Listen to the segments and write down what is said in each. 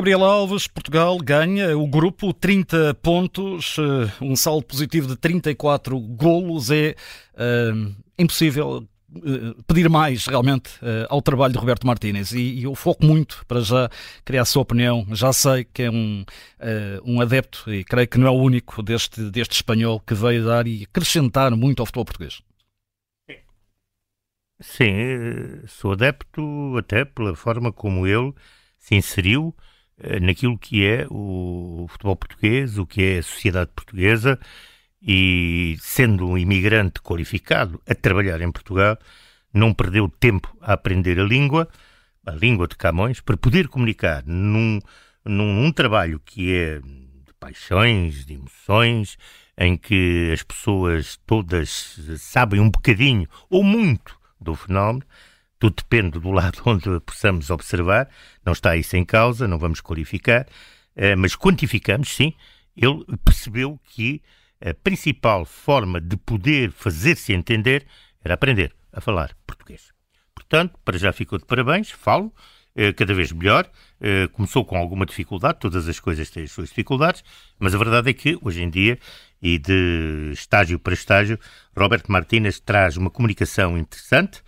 Gabriel Alves, Portugal ganha o grupo 30 pontos, eh, um saldo positivo de 34 golos. É uh, impossível uh, pedir mais realmente ao trabalho de Roberto Martínez e, eu foco muito para já criar a sua opinião. Já sei que é um, um adepto e creio que não é o único deste, deste espanhol que veio dar e acrescentar muito ao futebol português. Sim, sou adepto até pela forma como ele se inseriu eh, naquilo que é o futebol português, o que é a sociedade portuguesa e, sendo um imigrante qualificado a trabalhar em Portugal, não perdeu tempo a aprender a língua, a língua de Camões, para poder comunicar num, num, num trabalho que é de paixões, de emoções, em que as pessoas todas sabem um bocadinho ou muito do fenómeno, tudo depende do lado onde possamos observar, não está isso em causa, não vamos qualificar, eh, mas quantificamos, sim. Ele percebeu que a principal forma de poder fazer-se entender era aprender a falar português. Portanto, para já ficou de parabéns, falo, eh, cada vez melhor. Eh, começou com alguma dificuldade, todas as coisas têm as suas dificuldades, mas a verdade é que, hoje em dia, e de estágio para estágio, Roberto Martínez traz uma comunicação interessante,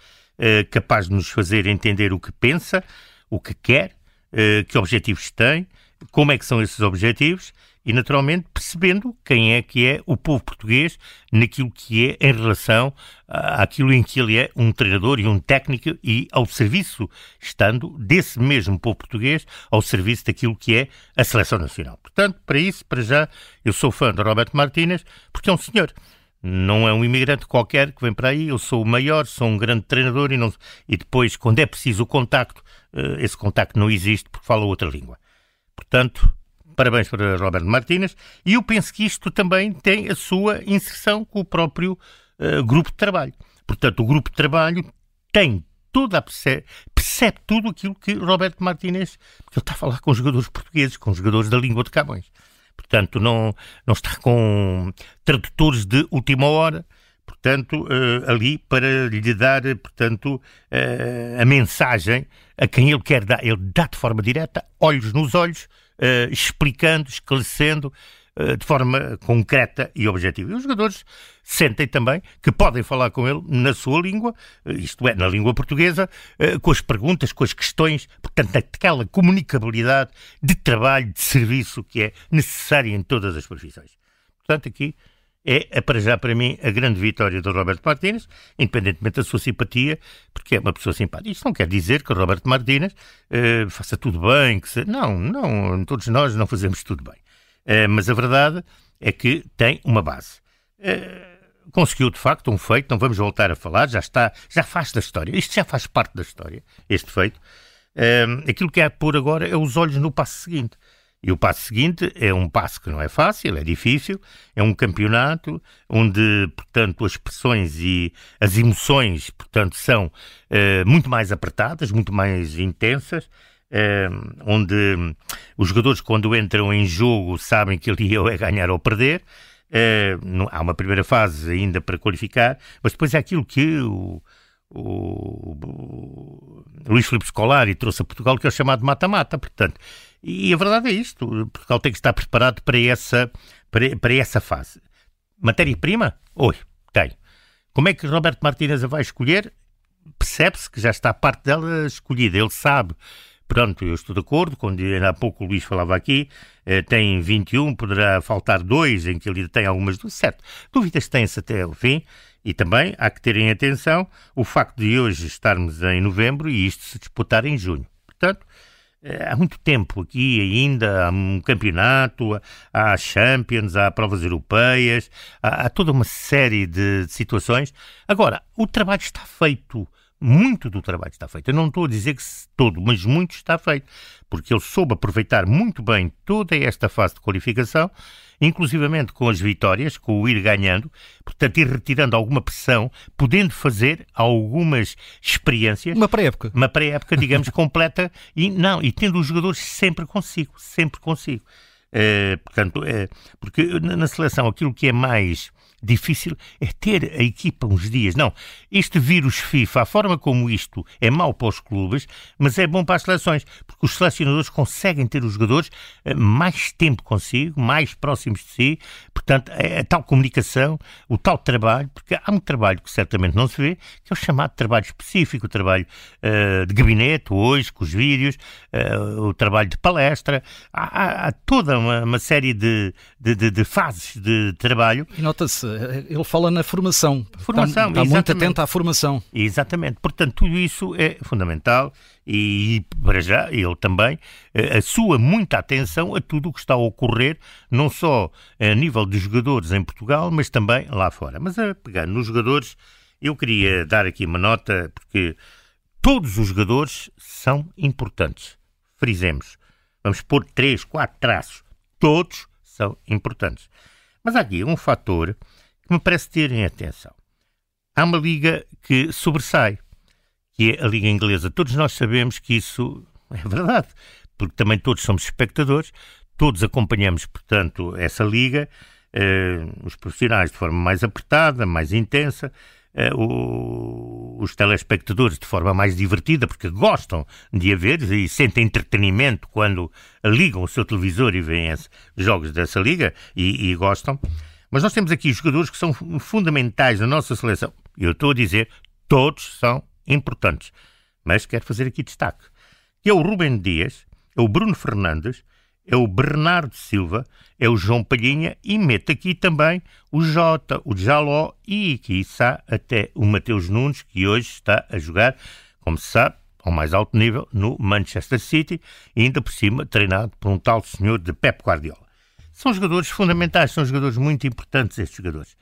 eh, capaz de nos fazer entender o que pensa, o que quer, eh, que objetivos tem, como é que são esses objetivos e, naturalmente, percebendo quem é que é o povo português naquilo que é em relação àquilo em que ele é um treinador e um técnico e ao serviço, estando desse mesmo povo português, ao serviço daquilo que é a seleção nacional. Portanto, para isso, para já, eu sou fã de Roberto Martínez, porque é um senhor não é um imigrante qualquer que vem para aí, eu sou o maior, sou um grande treinador e, não, e depois, quando é preciso o contacto, eh, esse contacto não existe porque fala outra língua. Portanto, parabéns para Roberto Martínez e eu penso que isto também tem a sua inserção com o próprio uh, grupo de trabalho. Portanto, o grupo de trabalho tem toda a percebe, percebe tudo aquilo que Roberto Martínez, porque ele está a falar com jogadores portugueses, com jogadores da língua de Camões. Portanto, não, não está com tradutores de última hora, portanto, uh, ali para lhe dar, portanto, uh, a mensagem a quem ele quer dar. Ele dá de forma direta, olhos nos olhos, uh, explicando, esclarecendo, eh, de forma concreta e objetiva. E os jogadores sentem também que podem falar com ele na sua língua, eh, isto é, na língua portuguesa, eh, com as perguntas, com as questões, portanto, aquela comunicabilidade de trabalho, de serviço que é necessária em todas as profissões. Portanto, aqui é, para já, para mim, a grande vitória do Roberto Martínez, independentemente da sua simpatia, porque é uma pessoa simpática. Isto não quer dizer que o Roberto Martínez faça tudo bem, que se... não, não, todos nós não fazemos tudo bem. Uh, mas a verdade é que tem uma base. Uh, conseguiu, de facto, um feito, não vamos voltar a falar, já está, já faz da história. Isto já faz parte da história, este feito. Uh, aquilo que há pôr agora é os olhos no passo seguinte. E o passo seguinte é um passo que não é fácil, é difícil, é um campeonato onde, portanto, as pressões e as emoções, portanto, são uh, muito mais apertadas, muito mais intensas, onde os jogadores, quando entram em jogo, sabem que ali é ganhar ou perder. Uh, há uma primeira fase ainda para qualificar, mas depois é aquilo que o, o Luís Filipe Scolari trouxe a Portugal, que é o chamado mata-mata. Portanto, e a verdade é isto: Portugal tem que estar preparado para essa, para, para essa fase. Matéria-prima? Oi, tem. Como é que Roberto Martínez a vai escolher? Percebe-se que já está parte dela escolhida. Ele sabe Pronto, eu estou de acordo, quando ainda há pouco o Luís falava aqui, eh, tem 21, poderá faltar dois em que ele tem algumas dúvidas, certo, dúvidas têm-se até o fim, e também há que terem atenção o facto de hoje estarmos em novembro e isto se disputar em junho. Portanto, eh, há muito tempo aqui ainda, há um campeonato, há Champions, há provas europeias, há, há toda uma série de situações. Agora, o trabalho está feito muito do trabalho está feito. Eu não estou a dizer que todo, mas muito está feito, porque ele soube aproveitar muito bem toda esta fase de qualificação, inclusivamente com as vitórias, com o ir ganhando, portanto, ir retirando alguma pressão, podendo fazer algumas experiências. Uma pré-época. Uma pré-época, digamos, completa, e não, e tendo os jogadores sempre consigo, sempre consigo. Uh, portanto, uh, porque na seleção aquilo que é mais difícil é ter a equipa uns dias. Não, este vírus FIFA, a forma como isto é mau para os clubes, mas é bom para as seleções, porque os selecionadores conseguem ter os jogadores eh, mais tempo consigo, mais próximos de si, portanto, é a tal comunicação, o tal trabalho, porque há um trabalho que certamente não se vê, que é o chamado trabalho específico, o trabalho uh, de gabinete, hoje, com os vídeos, uh, o trabalho de palestra, há, há, toda uma, uma série de, de, de, de, fases de trabalho. E nota-se, ele fala na formação. Formação, está, está muito atento à formação. Exatamente. Portanto, tudo isso é fundamental e, para já, ele também eh, a sua muita atenção a tudo o que está a ocorrer, não só a nível de jogadores em Portugal, mas também lá fora. Mas a pegar nos jogadores, eu queria dar aqui uma nota, porque todos os jogadores são importantes. Frisemos. Vamos pôr três, quatro traços. Todos são importantes. Mas há aqui um fator que me parece terem atenção. Há uma liga que sobressai, que é a Liga Inglesa. Todos nós sabemos que isso é verdade, porque também todos somos espectadores, todos acompanhamos, portanto, essa liga, eh, os profissionais de forma mais apertada, mais intensa, eh, o, os telespectadores de forma mais divertida, porque gostam de a ver e sentem entretenimento quando ligam o seu televisor e veem jogos dessa liga e, e gostam. Mas nós temos aqui jogadores que são fundamentais na nossa seleção. Eu estou a dizer, todos são importantes. Mas quero fazer aqui destaque. Que é o Rubem Dias, é o Bruno Fernandes, é o Bernardo Silva, é o João Palhinha e mete aqui também o Jota, o Jaló e, quiçá, até o Mateus Nunes, que hoje está a jogar, como se sabe, ao mais alto nível, no Manchester City, e ainda por cima treinado por um tal senhor de Pep Guardiola. São jogadores fundamentais, são jogadores muito importantes estes jogadores,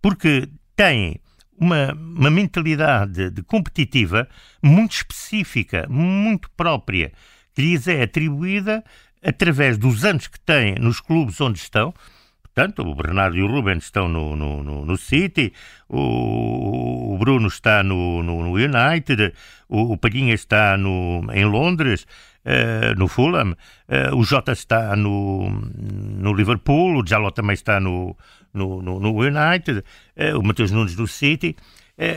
porque têm uma, uma mentalidade de competitiva muito específica, muito própria, que lhes é atribuída através dos anos que têm nos clubes onde estão. Portanto, o Bernardo e o Ruben estão no, no, no, no City, o, o, Bruno está no, no United, o, o Palhinha está no, em Londres, uh, no Fulham, uh, o Jota está no, no Liverpool, o Jaló também está no, no, no, United, uh, o Matheus Nunes no City,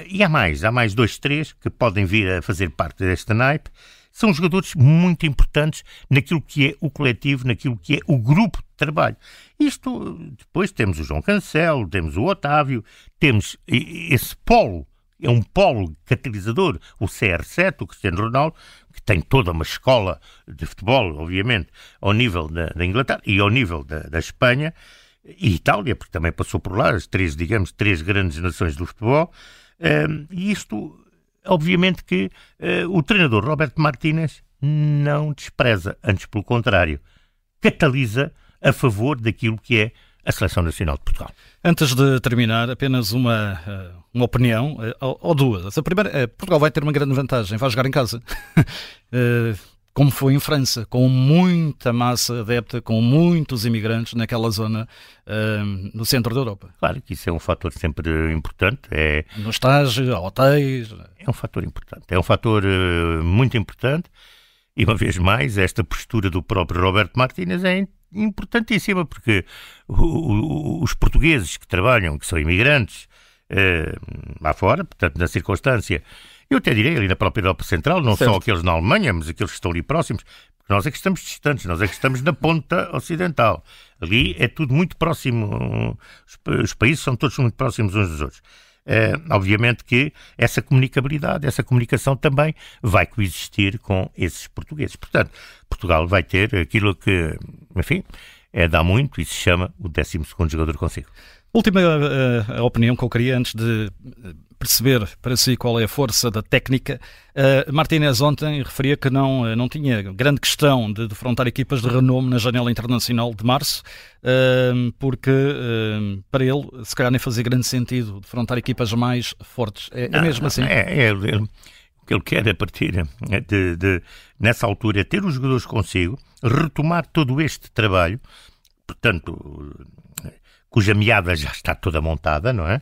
e há mais, há mais dois, três que podem vir a fazer parte desta naipe. São jogadores muito importantes naquilo que é o coletivo, naquilo que é o grupo de trabalho. Isto, depois temos o João Cancelo, temos o Otávio, temos esse polo, é um polo catalisador, o CR7, o Cristiano Ronaldo, que tem toda uma escola de futebol, obviamente, ao nível da, da Inglaterra e ao nível da, da Espanha, e Itália, porque também passou por lá, as três, digamos, três grandes nações do futebol, um, e isto obviamente que uh, o treinador Roberto Martínez não despreza, antes pelo contrário, catalisa a favor daquilo que é a Seleção Nacional de Portugal. Antes de terminar, apenas uma, eh, uma opinião, eh, ou duas. A primeira, Portugal vai ter uma grande vantagem, vai jogar em casa. como foi em França, com muita massa adepta, com muitos imigrantes naquela zona no centro da Europa. Claro que isso é um fator sempre importante. É... No estágio, hotéis. É um fator importante. É um fator uh, muito importante. E uma vez mais, esta postura do próprio Roberto Martínez é importantíssima, porque os portugueses que trabalham, que são imigrantes uh, lá fora, portanto, na circunstância eu até direi ali na própria Europa Central, não certo. só aqueles na Alemanha, mas aqueles que estão ali próximos, porque nós é que estamos distantes, nós é que estamos na ponta ocidental. Ali é tudo muito próximo, os países são todos muito próximos uns dos outros. É, obviamente que essa comunicabilidade, essa comunicação também vai coexistir com esses portugueses. Portanto, Portugal vai ter aquilo que, enfim, é dar muito e se chama o 12 jogador consigo. Última uh, opinião que eu queria antes de perceber para si qual é a força da técnica. Uh, Martínez ontem referia que não, eh, não tinha grande questão de defrontar equipas de renome na janela internacional de março, uh, porque uh, para ele, se calhar, nem fazia grande sentido defrontar equipas mais fortes. É, é mesmo assim? É, é, é, o que ele quer a partir de, de, nessa altura, é ter os jogadores consigo, retomar todo este trabalho, portanto, cuja meada já está toda montada, não é?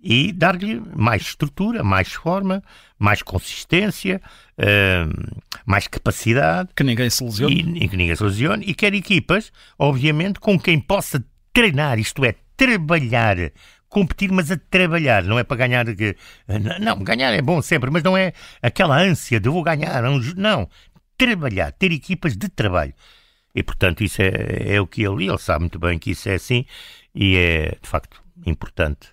E dar-lhe mais estrutura, mais forma, mais consistência, uh, mais capacidade. Que ninguém se lesione. E, e, que ninguém se lesione. E quer equipas, obviamente, com quem possa treinar, isto é, trabalhar competir, mas a trabalhar, não é para ganhar. Não, ganhar é bom sempre, mas não é aquela ânsia de vou ganhar. Não, trabalhar, ter equipas de trabalho. E portanto, isso é, é o que ele, ele sabe muito bem que isso é assim e é de facto importante.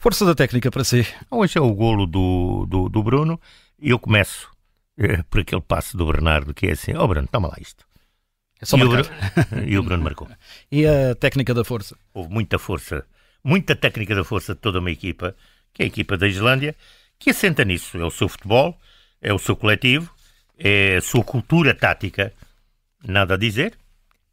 Força da técnica para si. Hoje é o golo do, do, do Bruno e eu começo é, por aquele passo do Bernardo que é assim: Ó oh, Bruno, toma lá isto. É só e, o Bruno, e o Bruno marcou. E a técnica da força? Houve muita força, muita técnica da força de toda uma equipa, que é a equipa da Islândia, que assenta nisso. É o seu futebol, é o seu coletivo, é a sua cultura tática. Nada a dizer.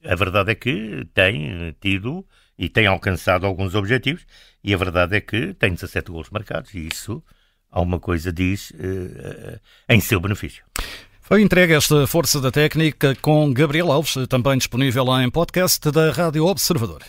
A verdade é que tem tido e tem alcançado alguns objetivos, e a verdade é que tem 17 gols marcados, e isso alguma coisa diz uh, em seu benefício. Foi entregue esta força da técnica com Gabriel Alves, também disponível em podcast da Rádio Observador.